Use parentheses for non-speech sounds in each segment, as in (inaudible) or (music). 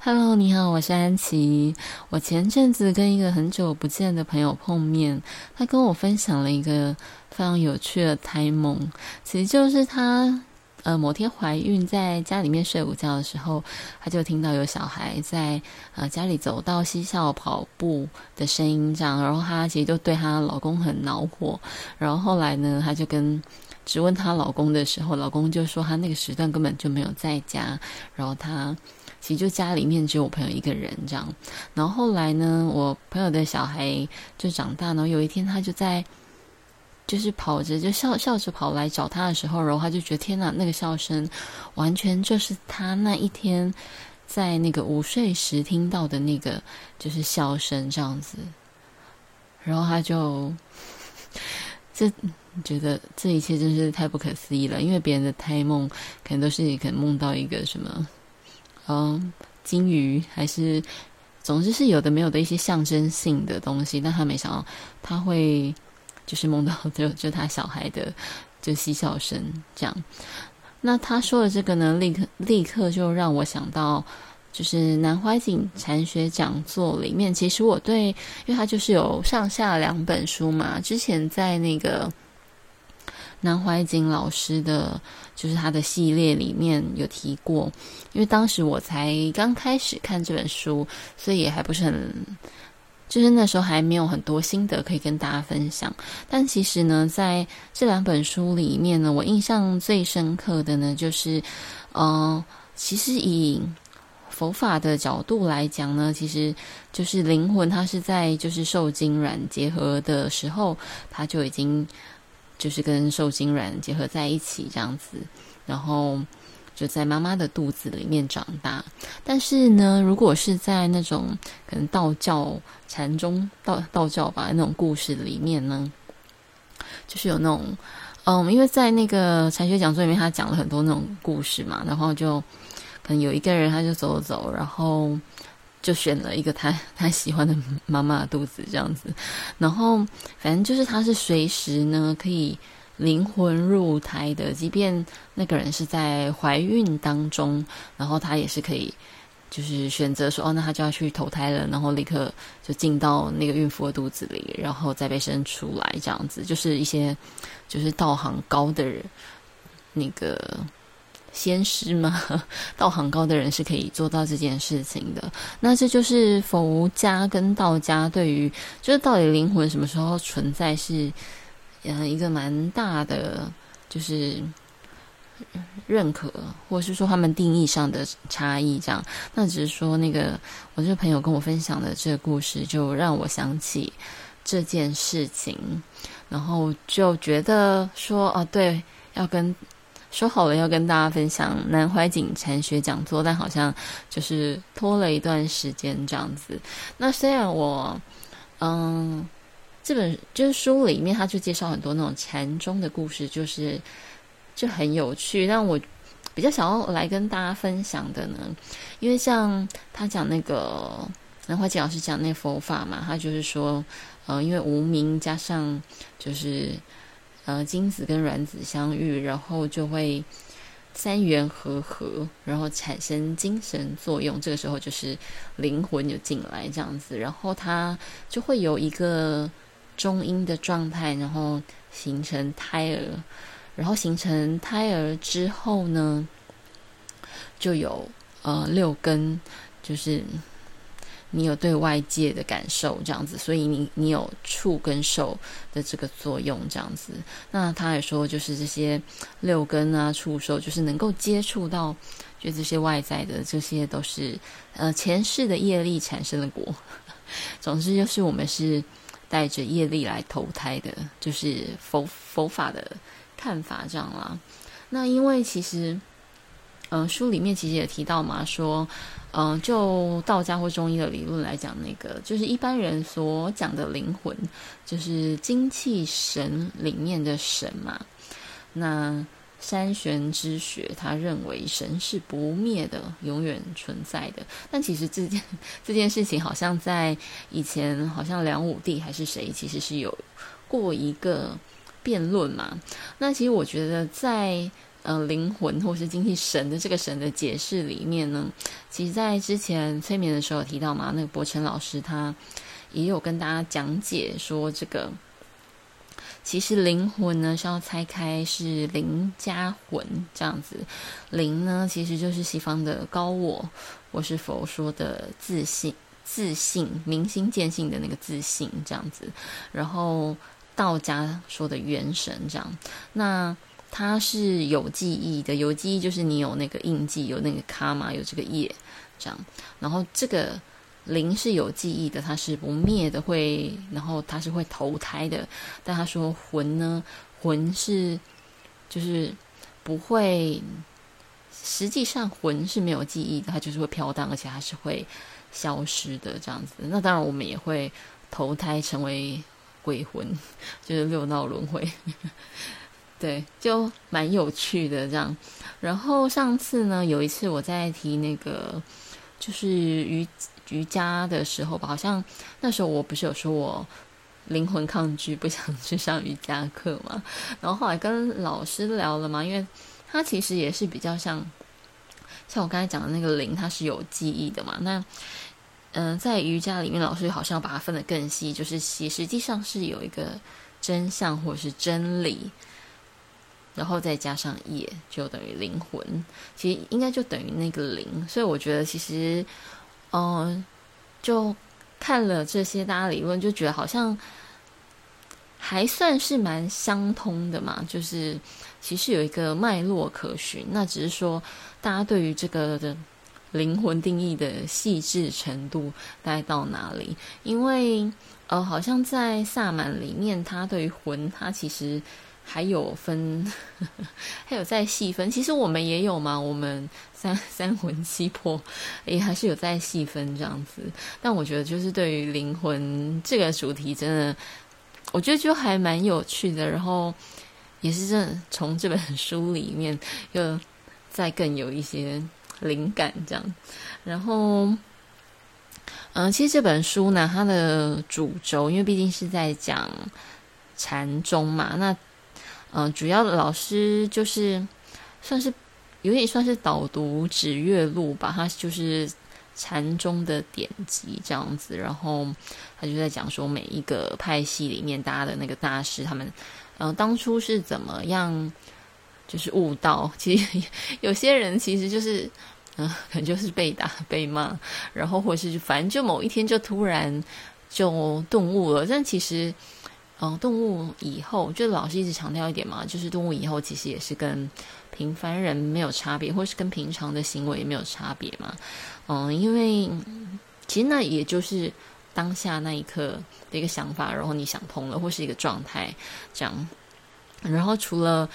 Hello，你好，我是安琪。我前阵子跟一个很久不见的朋友碰面，他跟我分享了一个非常有趣的胎梦，其实就是他呃某天怀孕，在家里面睡午觉的时候，她就听到有小孩在呃家里走到嬉笑跑步的声音，这样，然后她其实就对她老公很恼火，然后后来呢，她就跟质问她老公的时候，老公就说她那个时段根本就没有在家，然后她。其实就家里面只有我朋友一个人这样，然后后来呢，我朋友的小孩就长大，然后有一天他就在，就是跑着就笑笑着跑来找他的时候，然后他就觉得天哪，那个笑声完全就是他那一天在那个午睡时听到的那个就是笑声这样子，然后他就这觉得这一切真是太不可思议了，因为别人的胎梦可能都是可能梦到一个什么。嗯，金鱼还是，总之是有的没有的一些象征性的东西，但他没想到他会就是梦到就就他小孩的就嬉笑声这样。那他说的这个呢，立刻立刻就让我想到，就是南怀瑾禅学讲座里面，其实我对，因为他就是有上下两本书嘛，之前在那个。南怀瑾老师的，就是他的系列里面有提过，因为当时我才刚开始看这本书，所以也还不是很，就是那时候还没有很多心得可以跟大家分享。但其实呢，在这两本书里面呢，我印象最深刻的呢，就是，呃，其实以佛法的角度来讲呢，其实就是灵魂它是在就是受精卵结合的时候，它就已经。就是跟受精卵结合在一起这样子，然后就在妈妈的肚子里面长大。但是呢，如果是在那种可能道教禅宗道道教吧那种故事里面呢，就是有那种嗯，因为在那个禅学讲座里面，他讲了很多那种故事嘛，然后就可能有一个人他就走走，然后。就选了一个他他喜欢的妈妈肚子这样子，然后反正就是他是随时呢可以灵魂入胎的，即便那个人是在怀孕当中，然后他也是可以就是选择说哦，那他就要去投胎了，然后立刻就进到那个孕妇的肚子里，然后再被生出来这样子，就是一些就是道行高的人那个。仙师吗？(laughs) 道行高的人是可以做到这件事情的。那这就是佛家跟道家对于，就是到底灵魂什么时候存在是，嗯，一个蛮大的就是认可，或者是说他们定义上的差异这样。那只是说那个我这个朋友跟我分享的这个故事，就让我想起这件事情，然后就觉得说，哦，对，要跟。说好了要跟大家分享南怀瑾禅学讲座，但好像就是拖了一段时间这样子。那虽然我，嗯，这本就是书里面他就介绍很多那种禅宗的故事，就是就很有趣。但我比较想要来跟大家分享的呢，因为像他讲那个南怀瑾老师讲那佛法嘛，他就是说，呃，因为无名加上就是。呃，精子跟卵子相遇，然后就会三元合合，然后产生精神作用。这个时候就是灵魂就进来这样子，然后它就会有一个中阴的状态，然后形成胎儿。然后形成胎儿之后呢，就有呃六根，就是。你有对外界的感受这样子，所以你你有触跟受的这个作用这样子。那他也说，就是这些六根啊、触受，就是能够接触到，就这些外在的，这些都是呃前世的业力产生的果。(laughs) 总之，就是我们是带着业力来投胎的，就是佛佛法的看法这样啦。那因为其实。嗯、书里面其实也提到嘛，说，嗯、就道家或中医的理论来讲，那个就是一般人所讲的灵魂，就是精气神里面的神嘛。那山玄之学，他认为神是不灭的，永远存在的。但其实这件这件事情，好像在以前，好像梁武帝还是谁，其实是有过一个辩论嘛。那其实我觉得在。呃灵魂或是精气神的这个神的解释里面呢，其实在之前催眠的时候提到嘛，那个博成老师他也有跟大家讲解说，这个其实灵魂呢是要拆开是灵加魂这样子，灵呢其实就是西方的高我，或是佛说的自信。自信，明心见性的那个自信，这样子。然后道家说的元神，这样。那它是有记忆的，有记忆就是你有那个印记，有那个卡嘛，有这个业，这样。然后这个灵是有记忆的，它是不灭的，会，然后它是会投胎的。但他说魂呢，魂是就是不会，实际上魂是没有记忆的，它就是会飘荡，而且还是会。消失的这样子，那当然我们也会投胎成为鬼魂，(laughs) 就是六道轮回，对，就蛮有趣的这样。然后上次呢，有一次我在提那个就是瑜瑜伽的时候吧，好像那时候我不是有说我灵魂抗拒不想去上瑜伽课嘛，然后后来跟老师聊了嘛，因为他其实也是比较像。像我刚才讲的那个灵，它是有记忆的嘛？那，嗯、在瑜伽里面，老师好像把它分得更细，就是其实际上是有一个真相或者是真理，然后再加上业，就等于灵魂。其实应该就等于那个灵。所以我觉得，其实，嗯、就看了这些大家理论，就觉得好像。还算是蛮相通的嘛，就是其实有一个脉络可循，那只是说大家对于这个的灵魂定义的细致程度大概到哪里？因为呃，好像在萨满里面，他对于魂，他其实还有分，呵 (laughs) 呵还有在细分。其实我们也有嘛，我们三 (laughs) 三魂七魄也还是有在细分这样子。但我觉得，就是对于灵魂这个主题，真的。我觉得就还蛮有趣的，然后也是真的从这本书里面 (laughs) 又再更有一些灵感这样。然后，嗯、其实这本书呢，它的主轴因为毕竟是在讲禅宗嘛，那嗯、主要的老师就是算是有点算是导读指月录吧，他就是。禅宗的典籍这样子，然后他就在讲说每一个派系里面，大家的那个大师，他们嗯、当初是怎么样，就是悟道。其实有些人其实就是嗯、可能就是被打被骂，然后或是反正就某一天就突然就顿悟了。但其实嗯、动物以后，就老师一直强调一点嘛，就是动物以后其实也是跟平凡人没有差别，或是跟平常的行为也没有差别嘛。嗯，因为其实那也就是当下那一刻的一个想法，然后你想通了，或是一个状态这样。然后除了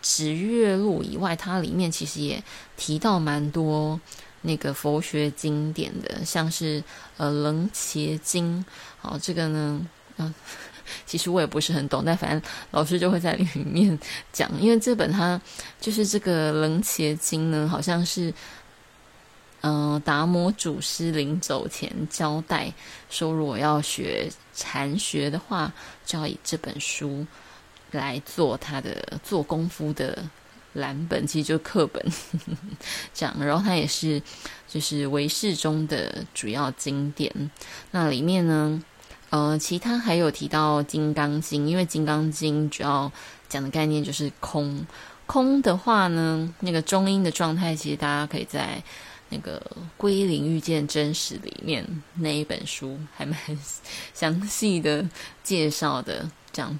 指月录以外，它里面其实也提到蛮多那个佛学经典的，像是呃《楞伽经》。好，这个呢，嗯，(laughs) 其实我也不是很懂，但反正老师就会在里面讲，因为这本它就是这个《楞伽经》呢，好像是。嗯，达摩祖师临走前交代说，如果要学禅学的话，就要以这本书来做他的做功夫的蓝本，其实就课本呵呵这样。然后它也是就是唯识中的主要经典。那里面呢，呃，其他还有提到《金刚经》，因为《金刚经》主要讲的概念就是空。空的话呢，那个中阴的状态，其实大家可以在。那个《归零遇见真实》里面那一本书还蛮 (laughs) 详细的介绍的，这样。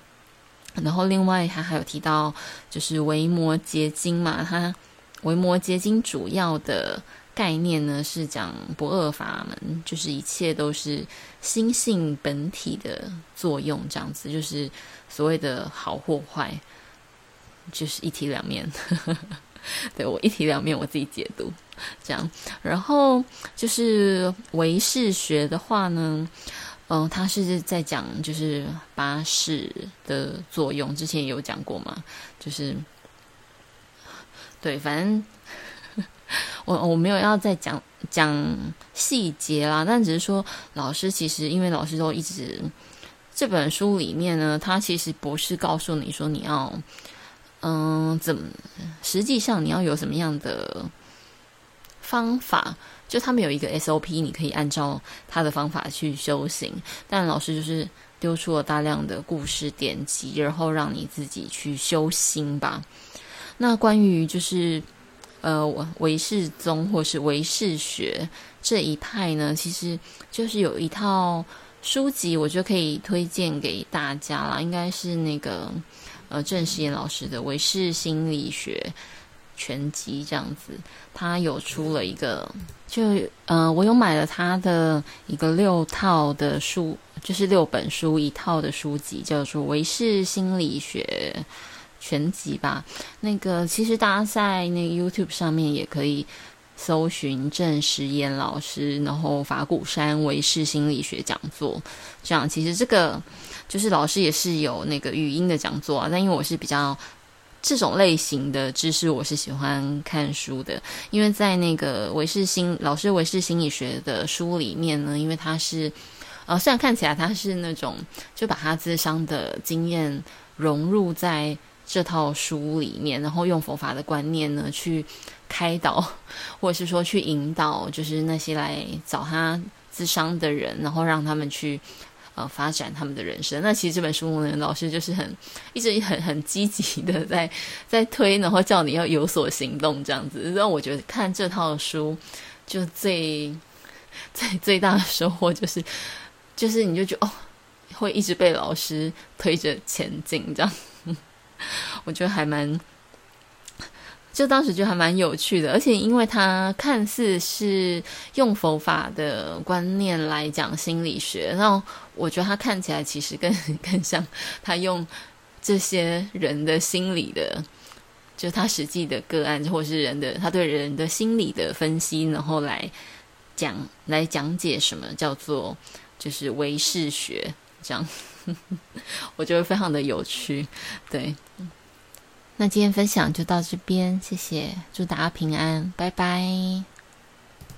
然后另外他还有提到，就是《维摩詰经》嘛，它《维摩詰经》主要的概念呢是讲不二法门，就是一切都是心性本体的作用，这样子，就是所谓的好或坏，就是一体两面。(laughs) 对，我一体两面，我自己解读这样。然后就是唯识学的话呢，嗯、呃，他是在讲就是八识的作用，之前也有讲过嘛。就是对，反正我我没有要再讲讲细节啦，但只是说老师其实因为老师都一直这本书里面呢，他其实不是告诉你说你要。嗯，怎实际上你要有什么样的方法？就他们有一个 SOP，你可以按照他的方法去修行。但老师就是丢出了大量的故事典籍，然后让你自己去修心吧。那关于就是呃唯世宗或是唯世学这一派呢，其实就是有一套书籍，我觉得可以推荐给大家啦。应该是那个呃郑世炎老师的《唯世心理学全集》这样子，他有出了一个，就呃我有买了他的一个六套的书，就是六本书一套的书籍，叫做《唯识心理学》。全集吧，那个其实大家在那个 YouTube 上面也可以搜寻郑时延老师，然后法鼓山唯识心理学讲座，这样其实这个就是老师也是有那个语音的讲座啊，但因为我是比较这种类型的知识，我是喜欢看书的，因为在那个唯识心老师唯识心理学的书里面呢，因为他是呃虽然看起来他是那种就把他咨商的经验融入在。这套书里面，然后用佛法的观念呢，去开导，(laughs) 或者是说去引导，就是那些来找他咨商的人，然后让他们去呃发展他们的人生。那其实这本书呢，老师就是很一直很很积极的在在推，然后叫你要有所行动这样子。让我觉得看这套书就最 (laughs) 最最大的收获就是，就是你就觉得哦，会一直被老师推着前进这样。我觉得还蛮，就当时就还蛮有趣的，而且因为他看似是用佛法的观念来讲心理学，然后我觉得他看起来其实更更像他用这些人的心理的，就他实际的个案，或是人的他对人的心理的分析，然后来讲来讲解什么叫做就是唯识学这样。(laughs) 我觉得非常的有趣，对。那今天分享就到这边，谢谢，祝大家平安，拜拜。